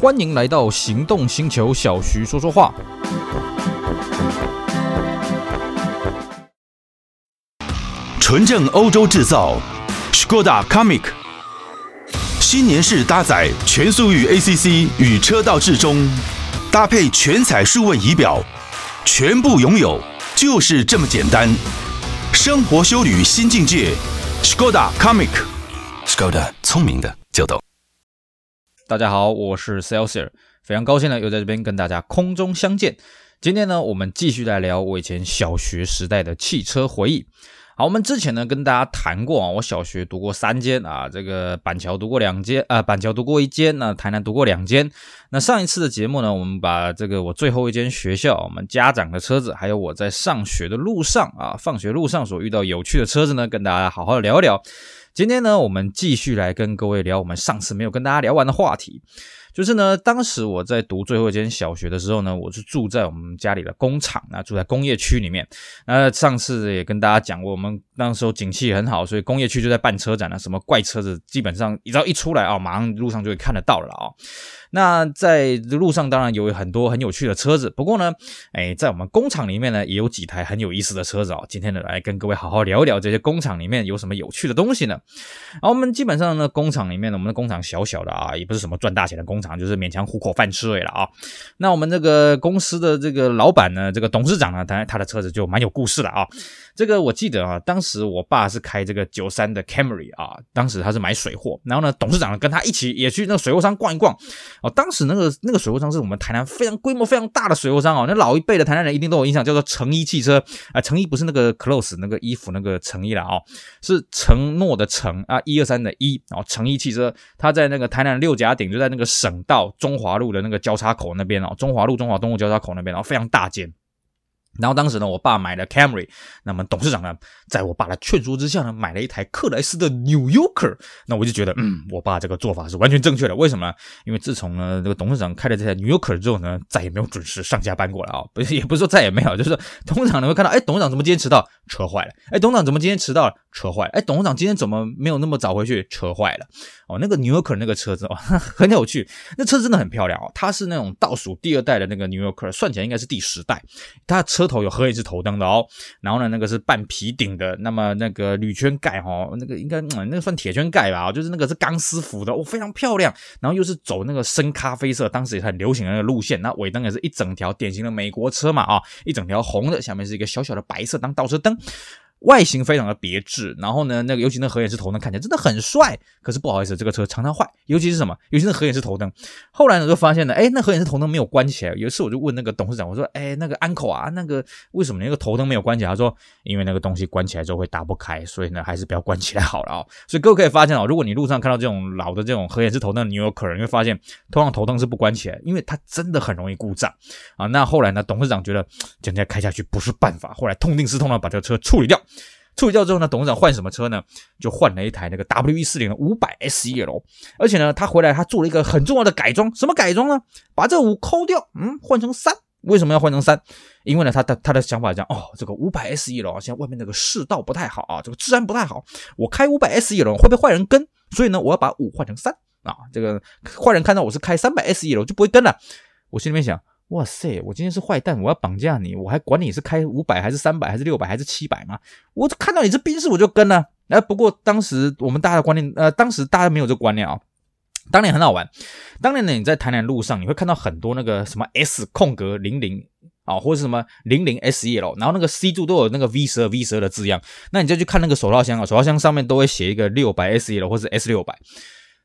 欢迎来到行动星球，小徐说说话。纯正欧洲制造，Škoda Comic，新年式搭载全速域 ACC 与车道智中，搭配全彩数位仪表，全部拥有就是这么简单。生活修旅新境界，Škoda Kamiq，Škoda 聪明的就懂。大家好，我是 Celsior，非常高兴呢，又在这边跟大家空中相见。今天呢，我们继续来聊我以前小学时代的汽车回忆。好，我们之前呢跟大家谈过啊，我小学读过三间啊，这个板桥读过两间啊，板桥读过一间，那台南读过两间。那上一次的节目呢，我们把这个我最后一间学校，我们家长的车子，还有我在上学的路上啊，放学路上所遇到有趣的车子呢，跟大家好好的聊一聊。今天呢，我们继续来跟各位聊我们上次没有跟大家聊完的话题，就是呢，当时我在读最后一间小学的时候呢，我是住在我们家里的工厂啊，住在工业区里面。那上次也跟大家讲过，我们那时候景气很好，所以工业区就在办车展了，什么怪车子基本上只要一出来啊，马上路上就会看得到了啊。那在路上当然有很多很有趣的车子，不过呢，哎，在我们工厂里面呢，也有几台很有意思的车子啊。今天呢，来跟各位好好聊一聊这些工厂里面有什么有趣的东西呢？然后，我们基本上呢，工厂里面呢，我们的工厂小小的啊，也不是什么赚大钱的工厂，就是勉强糊口饭吃而已了啊。那我们这个公司的这个老板呢，这个董事长呢，当然他的车子就蛮有故事的啊。这个我记得啊，当时时我爸是开这个九三的 Camry 啊，当时他是买水货，然后呢，董事长跟他一起也去那个水货商逛一逛。哦，当时那个那个水货商是我们台南非常规模非常大的水货商哦，那老一辈的台南人一定都有印象，叫做成衣汽车啊，成衣不是那个 clothes 那个衣服那个成衣了哦，是承诺的承啊，一二三的一哦，成衣汽车，他在那个台南六甲顶，就在那个省道中华路的那个交叉口那边哦，中华路中华东路交叉口那边，然后非常大间。然后当时呢，我爸买了 Camry，那么董事长呢，在我爸的劝说之下呢，买了一台克莱斯的 New Yorker。那我就觉得，嗯，我爸这个做法是完全正确的。为什么呢？因为自从呢，这个董事长开了这台 New Yorker 之后呢，再也没有准时上下班过了啊。不是，也不是说再也没有，就是说董事长呢会看到，哎，董事长怎么今天迟到？车坏了。哎，董事长怎么今天迟到了？车坏了。哎，董事长今天怎么没有那么早回去？车坏了。哦，那个 New Yorker 那个车子哦，很有趣，那车子真的很漂亮哦。它是那种倒数第二代的那个 New Yorker，算起来应该是第十代。它车头有合眼式头灯的哦，然后呢，那个是半皮顶的，那么那个铝圈盖哈，那个应该、那个算铁圈盖吧，就是那个是钢丝服的哦，非常漂亮。然后又是走那个深咖啡色，当时也很流行的那个路线。那尾灯也是一整条典型的美国车嘛啊，一整条红的，下面是一个小小的白色当倒车灯。外形非常的别致，然后呢，那个尤其那合眼式头灯看起来真的很帅。可是不好意思，这个车常常坏，尤其是什么？尤其是合眼式头灯。后来呢，就发现了，哎，那合眼式头灯没有关起来。有一次我就问那个董事长，我说，哎，那个 uncle 啊，那个为什么那个头灯没有关起来？他说，因为那个东西关起来之后会打不开，所以呢，还是不要关起来好了啊。所以各位可以发现啊，如果你路上看到这种老的这种合眼式头灯你有可能会发现通常头灯是不关起来，因为它真的很容易故障啊。那后来呢，董事长觉得整天开下去不是办法，后来痛定思痛的把这个车处理掉。处理掉之后呢，董事长换什么车呢？就换了一台那个 W 一四零的五百 SEL，而且呢，他回来他做了一个很重要的改装，什么改装呢？把这五抠掉，嗯，换成三。为什么要换成三？因为呢，他的他的想法讲，哦，这个五百 SEL，现在外面那个世道不太好啊，这个治安不太好，我开五百 SEL 会被坏人跟，所以呢，我要把五换成三啊，这个坏人看到我是开三百 SEL 就不会跟了。我心里面想。哇塞！我今天是坏蛋，我要绑架你，我还管你是开五百还是三百还是六百还是七百吗？我看到你是宾士我就跟了。哎，不过当时我们大家的观念，呃，当时大家没有这个观念啊、哦。当年很好玩，当年呢你在台南路上你会看到很多那个什么 S 空格零零啊，或者是什么零零 SEL，然后那个 C 柱都有那个 V 十二 V 十二的字样。那你再去看那个手套箱啊，手套箱上面都会写一个六百 SEL 或者 S 六百，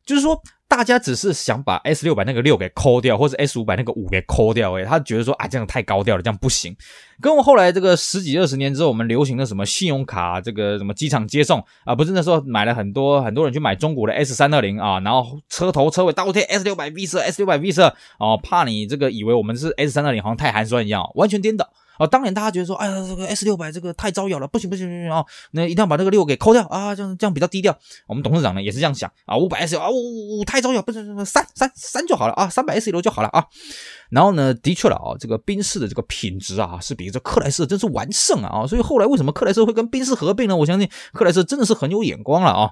就是说。大家只是想把 S 六百那个六给抠掉，或者 S 五百那个五给抠掉，诶，他觉得说啊，这样太高调了，这样不行。跟我后来这个十几二十年之后，我们流行的什么信用卡，这个什么机场接送啊，不是那时候买了很多很多人去买中国的 S 三二零啊，然后车头车尾倒贴 S 六百 V 十二 S 六百 V 十二哦，怕你这个以为我们是 S 三二零好像太寒酸一样，完全颠倒。哦，当年大家觉得说，哎呀，这个 S 六百这个太招摇了，不行不行不行啊，那一定要把这个六给抠掉啊，这样这样比较低调。我们董事长呢也是这样想啊，五百 S 啊，五五太招摇，不行不行，三三三就好了啊，三百 S 一楼就好了啊。然后呢，的确了啊，这个宾士的这个品质啊，是比这克莱斯真是完胜啊，所以后来为什么克莱斯会跟宾士合并呢？我相信克莱斯真的是很有眼光了啊。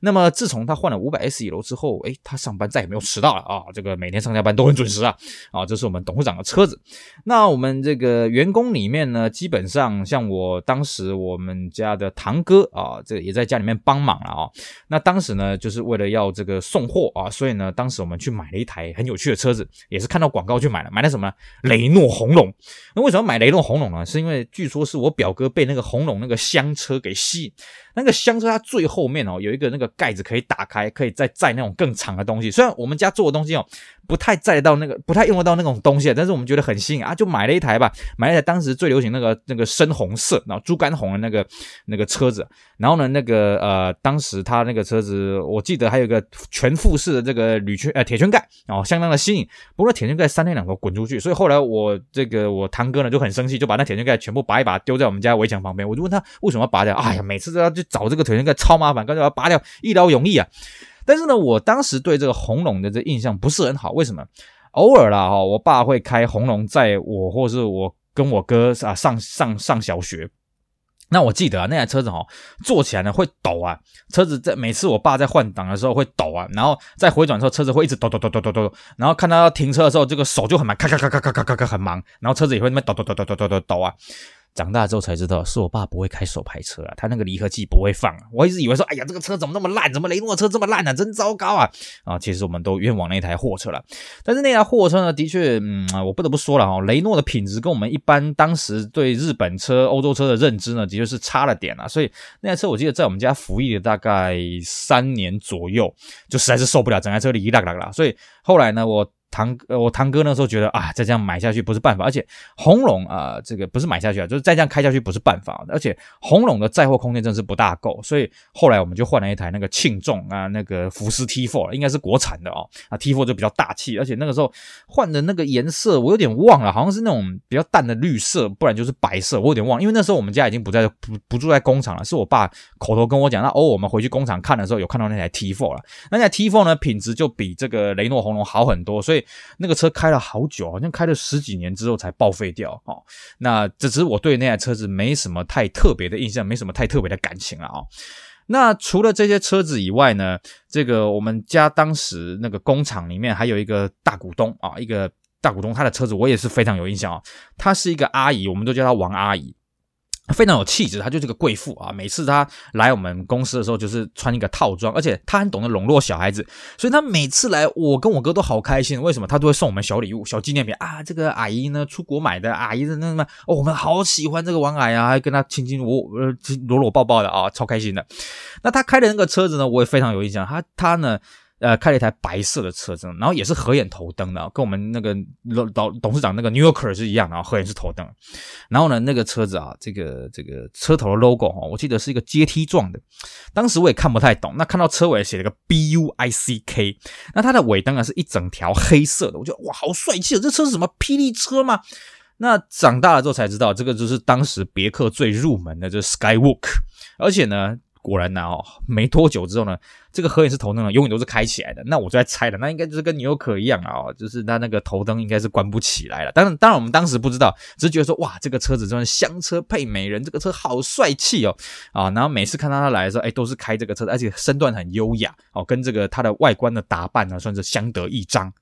那么自从他换了五百 S 一楼之后，哎，他上班再也没有迟到了啊，这个每天上下班都很准时啊。啊，这是我们董事长的车子。那我们这个员工里面呢，基本上像我当时我们家的堂哥啊，这个也在家里面帮忙了啊。那当时呢，就是为了要这个送货啊，所以呢，当时我们去买了一台很有趣的车子，也是看到广告去买了。买了什么呢？雷诺红龙。那为什么买雷诺红龙呢？是因为据说是我表哥被那个红龙那个香车给吸引。那个箱车它最后面哦有一个那个盖子可以打开，可以再载那种更长的东西。虽然我们家做的东西哦不太载到那个，不太用得到那种东西，但是我们觉得很新颖啊，就买了一台吧。买了一台当时最流行那个那个深红色，然后猪肝红的那个那个车子。然后呢，那个呃，当时他那个车子，我记得还有一个全覆式的这个铝圈呃铁圈盖哦，相当的新颖。不过铁圈盖三天两头滚出去，所以后来我这个我堂哥呢就很生气，就把那铁圈盖全部拔一拔，丢在我们家围墙旁边。我就问他为什么要拔掉？哎呀，每次都要就找这个铁圈盖，超麻烦，干脆把它拔掉，一劳永逸啊。但是呢，我当时对这个红龙的这印象不是很好，为什么？偶尔啦哈，我爸会开红龙载我，或是我跟我哥啊上上上小学。那我记得啊，那台车子哈坐起来呢会抖啊，车子在每次我爸在换挡的时候会抖啊，然后在回转的时候车子会一直抖抖抖抖抖抖，然后看到要停车的时候，这个手就很忙，咔咔咔咔咔咔咔很忙，然后车子也会那么抖抖抖抖抖抖抖抖啊。长大之后才知道，是我爸不会开手排车啊，他那个离合器不会放啊。我一直以为说，哎呀，这个车怎么那么烂？怎么雷诺车这么烂呢？真糟糕啊！啊，其实我们都冤枉那台货车了。但是那台货车呢，的确，嗯，我不得不说了哈，雷诺的品质跟我们一般当时对日本车、欧洲车的认知呢，的确是差了点啊。所以那台车我记得在我们家服役了大概三年左右，就实在是受不了，整台车里啦啦啦。所以后来呢，我。堂呃，我堂哥那时候觉得啊，再这样买下去不是办法，而且红龙啊、这个不是买下去啊，就是再这样开下去不是办法，而且红龙的载货空间真是不大够，所以后来我们就换了一台那个庆众啊，那个福斯 T4，应该是国产的哦，啊 T4 就比较大气，而且那个时候换的那个颜色我有点忘了，好像是那种比较淡的绿色，不然就是白色，我有点忘，因为那时候我们家已经不在不不住在工厂了，是我爸口头跟我讲，那哦我们回去工厂看的时候有看到那台 T4 了，那台 T4 呢品质就比这个雷诺红龙好很多，所以。那个车开了好久，好像开了十几年之后才报废掉哦。那这只是我对那台车子没什么太特别的印象，没什么太特别的感情了啊。那除了这些车子以外呢，这个我们家当时那个工厂里面还有一个大股东啊，一个大股东，他的车子我也是非常有印象啊。她是一个阿姨，我们都叫她王阿姨。非常有气质，她就是个贵妇啊！每次她来我们公司的时候，就是穿一个套装，而且她很懂得笼络小孩子，所以她每次来，我跟我哥都好开心。为什么？她都会送我们小礼物、小纪念品啊！这个阿姨呢，出国买的，阿姨的那什么，哦，我们好喜欢这个王阿姨啊，还跟她亲亲我呃搂搂抱抱的啊，超开心的。那她开的那个车子呢，我也非常有印象。她她呢。呃，开了一台白色的车子，然后也是合眼头灯的，跟我们那个老老董事长那个 New Yorker 是一样的啊，合眼是头灯。然后呢，那个车子啊，这个这个车头的 logo 哈，我记得是一个阶梯状的。当时我也看不太懂，那看到车尾写了个 B U I C K，那它的尾灯啊是一整条黑色的，我觉得哇，好帅气啊！这车是什么霹雳车吗？那长大了之后才知道，这个就是当时别克最入门的，就是 Skywalk，而且呢。果然呢，哦，没多久之后呢，这个合眼式头灯呢，永远都是开起来的。那我就在猜了，那应该就是跟纽可一样啊，就是它那个头灯应该是关不起来了。当然，当然我们当时不知道，只是觉得说，哇，这个车子真的香车配美人，这个车好帅气哦，啊，然后每次看到他来的时候，哎，都是开这个车，而且身段很优雅哦，跟这个它的外观的打扮呢，算是相得益彰。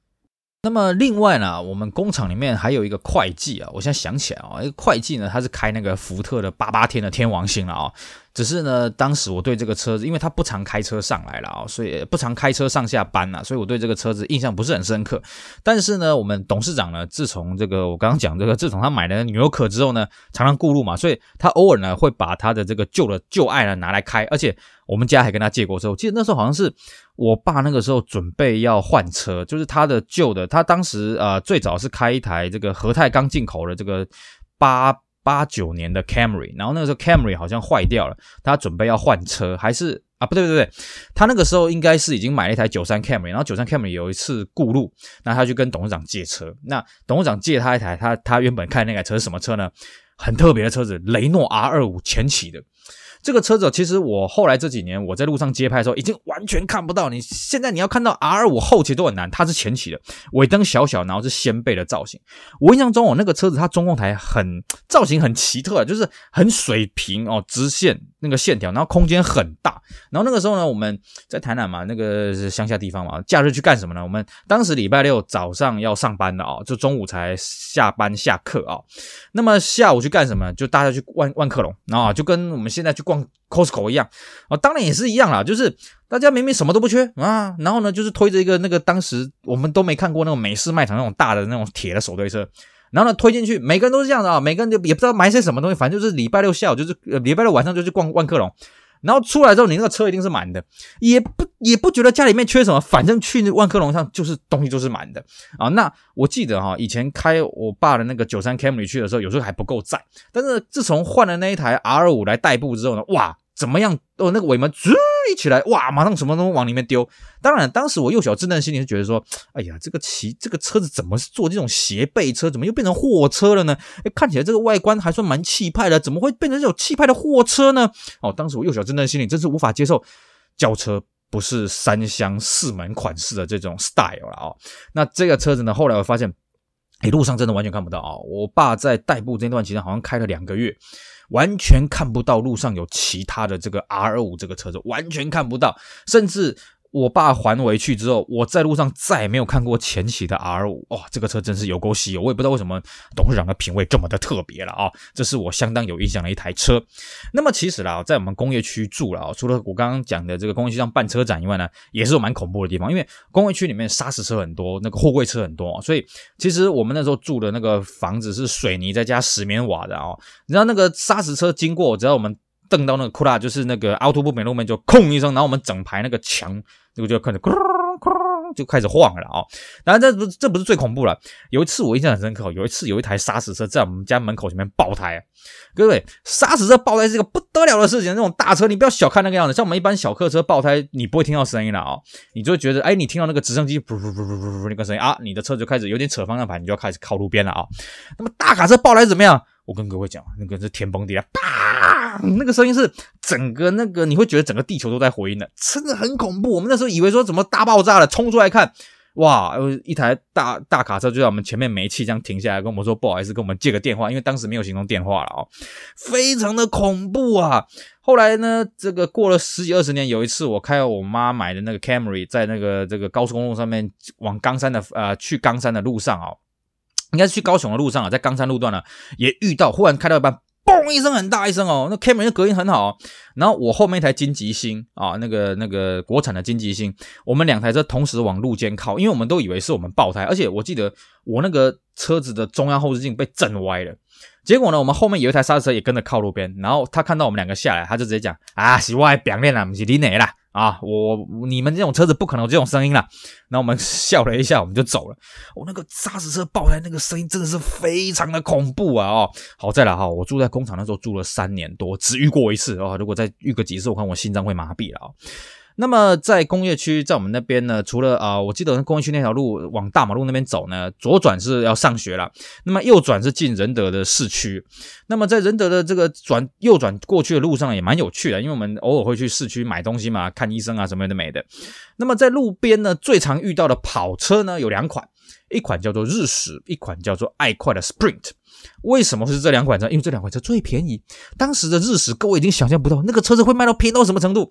那么另外呢，我们工厂里面还有一个会计啊，我现在想起来啊，一个会计呢，他是开那个福特的八八天的天王星了啊。只是呢，当时我对这个车子，因为他不常开车上来了啊，所以不常开车上下班啊，所以我对这个车子印象不是很深刻。但是呢，我们董事长呢，自从这个我刚刚讲这个，自从他买了纽可之后呢，常常顾路嘛，所以他偶尔呢会把他的这个旧的旧爱呢拿来开，而且我们家还跟他借过车。我记得那时候好像是我爸那个时候准备要换车，就是他的旧的，他当时呃最早是开一台这个和泰刚进口的这个八。八九年的 Camry，然后那个时候 Camry 好像坏掉了，他准备要换车，还是啊不对不对不对，他那个时候应该是已经买了一台九三 Camry，然后九三 Camry 有一次顾路，那他就跟董事长借车，那董事长借他一台，他他原本开那台车是什么车呢？很特别的车子，雷诺 R 二五前期的。这个车子其实我后来这几年我在路上街拍的时候，已经完全看不到。你现在你要看到 R 五后期都很难，它是前期的，尾灯小小，然后是掀背的造型。我印象中，我那个车子它中控台很造型很奇特，就是很水平哦，直线那个线条，然后空间很大。然后那个时候呢，我们在台南嘛，那个乡下地方嘛，假日去干什么呢？我们当时礼拜六早上要上班的啊，就中午才下班下课啊。那么下午去干什么？就大家去万万客隆，啊，就跟我们现在去逛 Costco 一样啊，当然也是一样啦，就是大家明明什么都不缺啊，然后呢，就是推着一个那个当时我们都没看过那种美式卖场那种大的那种铁的手推车，然后呢推进去，每个人都是这样的啊，每个人就也不知道买些什么东西，反正就是礼拜六下午就是呃礼拜六晚上就去逛万客隆。然后出来之后，你那个车一定是满的，也不也不觉得家里面缺什么，反正去那万科隆上就是东西就是满的啊。那我记得哈，以前开我爸的那个九三 Camry 去的时候，有时候还不够载，但是自从换了那一台 R 五来代步之后呢，哇！怎么样？哦，那个尾门吱一起来，哇，马上什么东西往里面丢。当然，当时我幼小稚嫩心里是觉得说，哎呀，这个骑这个车子怎么是做这种斜背车？怎么又变成货车了呢？哎，看起来这个外观还算蛮气派的，怎么会变成这种气派的货车呢？哦，当时我幼小稚嫩心里真是无法接受，轿车不是三厢四门款式的这种 style 了哦。那这个车子呢，后来我发现，哎，路上真的完全看不到啊、哦。我爸在代步这段期间，好像开了两个月。完全看不到路上有其他的这个 R 五这个车子，完全看不到，甚至。我爸还回去之后，我在路上再也没有看过前期的 R5，哇，这个车真是有够稀有，我也不知道为什么董事长的品味这么的特别了啊！这是我相当有印象的一台车。那么其实啦，在我们工业区住了啊，除了我刚刚讲的这个工业区上办车展以外呢，也是蛮恐怖的地方，因为工业区里面砂石车很多，那个货柜车很多，所以其实我们那时候住的那个房子是水泥再加石棉瓦的啊，你知道那个砂石车经过，只要我们。瞪到那个库拉，就是那个凹凸不平路面，就哐一声，然后我们整排那个墙，这个就开始哐哐就开始晃了啊！当然这不这不是最恐怖了。有一次我印象很深刻，有一次有一台砂石车在我们家门口前面爆胎，各位，砂石车爆胎是一个不得了的事情，那种大车你不要小看那个样子，像我们一般小客车爆胎，你不会听到声音了啊，你就会觉得哎，你听到那个直升机噗噗噗噗噗噗那个声音啊，你的车就开始有点扯方向盘，你就要开始靠路边了啊。那么大卡车爆胎怎么样？我跟各位讲，那个是天崩地裂，啪！那个声音是整个那个，你会觉得整个地球都在回音的，真的很恐怖。我们那时候以为说怎么大爆炸了，冲出来看，哇，一台大大卡车就在我们前面没气，这样停下来跟我们说不好意思，跟我们借个电话，因为当时没有行动电话了啊，非常的恐怖啊。后来呢，这个过了十几二十年，有一次我开我妈买的那个 Camry，在那个这个高速公路上面往冈山的呃去冈山的路上啊。应该是去高雄的路上啊，在冈山路段呢，也遇到，忽然开到一半，嘣一声很大一声哦，那 Camry 的隔音很好，然后我后面一台金吉星啊，那个那个国产的金吉星，我们两台车同时往路肩靠，因为我们都以为是我们爆胎，而且我记得我那个车子的中央后视镜被震歪了，结果呢，我们后面有一台刹车也跟着靠路边，然后他看到我们两个下来，他就直接讲啊，是我的表面啦，不是你哪啦。啊，我你们这种车子不可能有这种声音啦。然后我们笑了一下，我们就走了。我、那个砂石车爆胎那个声音真的是非常的恐怖啊！哦，好在了哈，我住在工厂那时候住了三年多，只遇过一次哦。如果再遇个几次，我看我心脏会麻痹了啊。哦那么在工业区，在我们那边呢，除了啊、我记得工业区那条路往大马路那边走呢，左转是要上学了，那么右转是进仁德的市区。那么在仁德的这个转右转过去的路上也蛮有趣的，因为我们偶尔会去市区买东西嘛，看医生啊什么的没的。那么在路边呢，最常遇到的跑车呢有两款，一款叫做日驶，一款叫做爱快的 Sprint。为什么是这两款车？因为这两款车最便宜。当时的日驶，各位已经想象不到那个车子会卖到便宜到什么程度。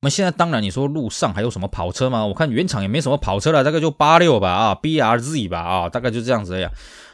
我们现在当然，你说路上还有什么跑车吗？我看原厂也没什么跑车了，大概就八六吧，啊，BRZ 吧，啊，大概就这样子呀。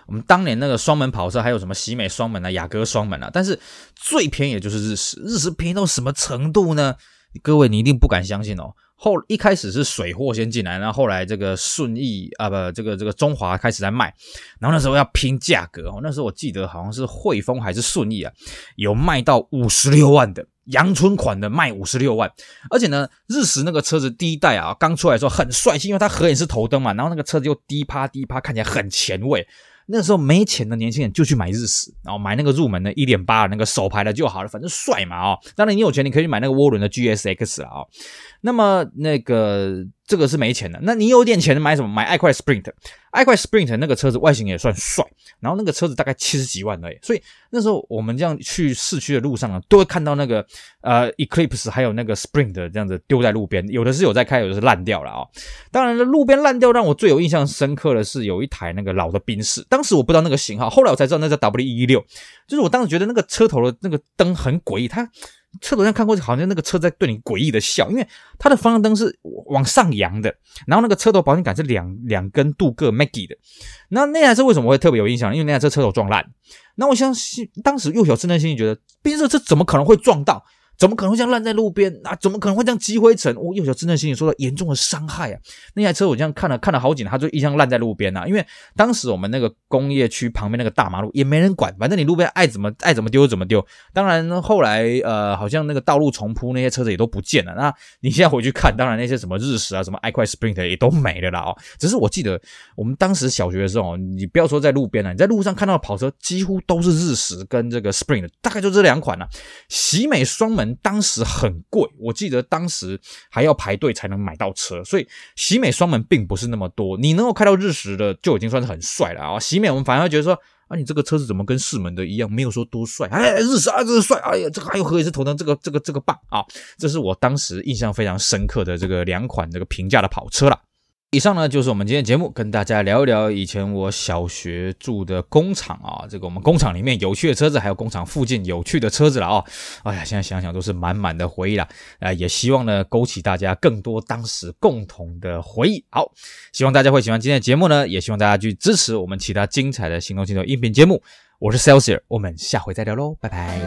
我们当年那个双门跑车还有什么喜美双门啊、雅阁双门啊，但是最便宜的就是日驶，日驶便宜到什么程度呢？各位你一定不敢相信哦。后一开始是水货先进来，然后后来这个顺义啊不，这个这个中华开始在卖，然后那时候要拼价格哦，那时候我记得好像是汇丰还是顺义啊，有卖到五十六万的。阳春款的卖五十六万，而且呢，日蚀那个车子第一代啊，刚出来的时候很帅气，因为它合眼是头灯嘛，然后那个车子又低趴低趴，看起来很前卫。那时候没钱的年轻人就去买日蚀，然后买那个入门的一点八那个手排的就好了，反正帅嘛、哦。当然你有钱，你可以去买那个涡轮的 GSX 啊、那么那个这个是没钱的。那你有点钱买什么？买爱快 Sprint，爱快 Sprint 那个车子外形也算帅，然后那个车子大概七十几万而已。所以那时候我们这样去市区的路上啊，都会看到那个呃 Eclipse 还有那个 Sprint 这样子丢在路边，有的是有在开，有的是烂掉了啊、哦。当然了，路边烂掉让我最有印象深刻的是有一台那个老的宾士，当时我不知道那个型号，后来我才知道那叫 W116，就是我当时觉得那个车头的那个灯很诡异，它。车头上看过去，好像那个车在对你诡异的笑，因为它的方向灯是往上扬的，然后那个车头保险杆是两两根镀铬 Maggie 的。那那台车为什么会特别有印象？因为那台车车头撞烂。那我相信当时幼小稚嫩心里觉得，宾士车怎么可能会撞到？怎么可能会这样烂在路边？啊，怎么可能会这样积灰尘？我幼小稚嫩心里受到严重的伤害啊！那台车我这样看了看了好几年，它就一样烂在路边啊。因为当时我们那个工业区旁边那个大马路也没人管，反正你路边爱怎么爱怎么丢就怎么丢。当然后来呃，好像那个道路重铺，那些车子也都不见了。那你现在回去看，当然那些什么日食啊，什么爱快 Sprint 也都没了啦哦。只是我记得我们当时小学的时候，你不要说在路边了，你在路上看到跑车几乎都是日食跟这个 Sprint，大概就这两款了啊。喜美双门。当时很贵，我记得当时还要排队才能买到车，所以喜美双门并不是那么多。你能够开到日食的就已经算是很帅了啊！喜美我们反而觉得说啊，你这个车子怎么跟四门的一样，没有说多帅。哎，日食啊，这个帅！哎呀，这个还有何以是头灯，这个这个这个棒啊！这是我当时印象非常深刻的这个两款这个平价的跑车了。以上呢就是我们今天节目，跟大家聊一聊以前我小学住的工厂啊，这个我们工厂里面有趣的车子，还有工厂附近有趣的车子了啊！哎呀，现在想想都是满满的回忆了，啊，也希望呢勾起大家更多当时共同的回忆。好，希望大家会喜欢今天的节目呢，也希望大家去支持我们其他精彩的行动星球音频节目。我是 Celsius，我们下回再聊喽，拜拜。